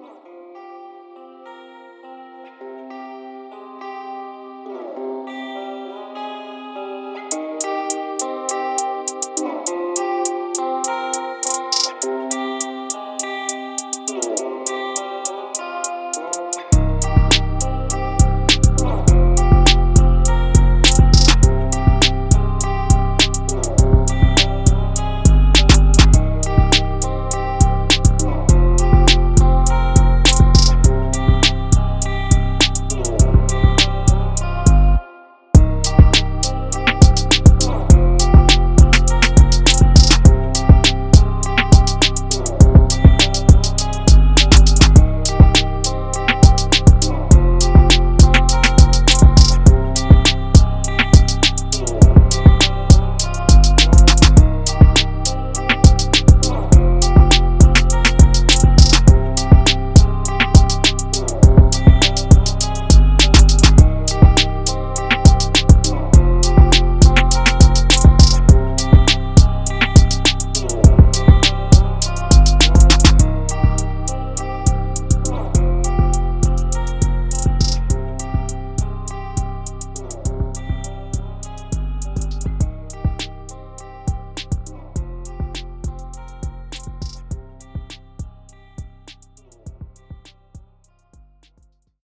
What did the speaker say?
Yeah.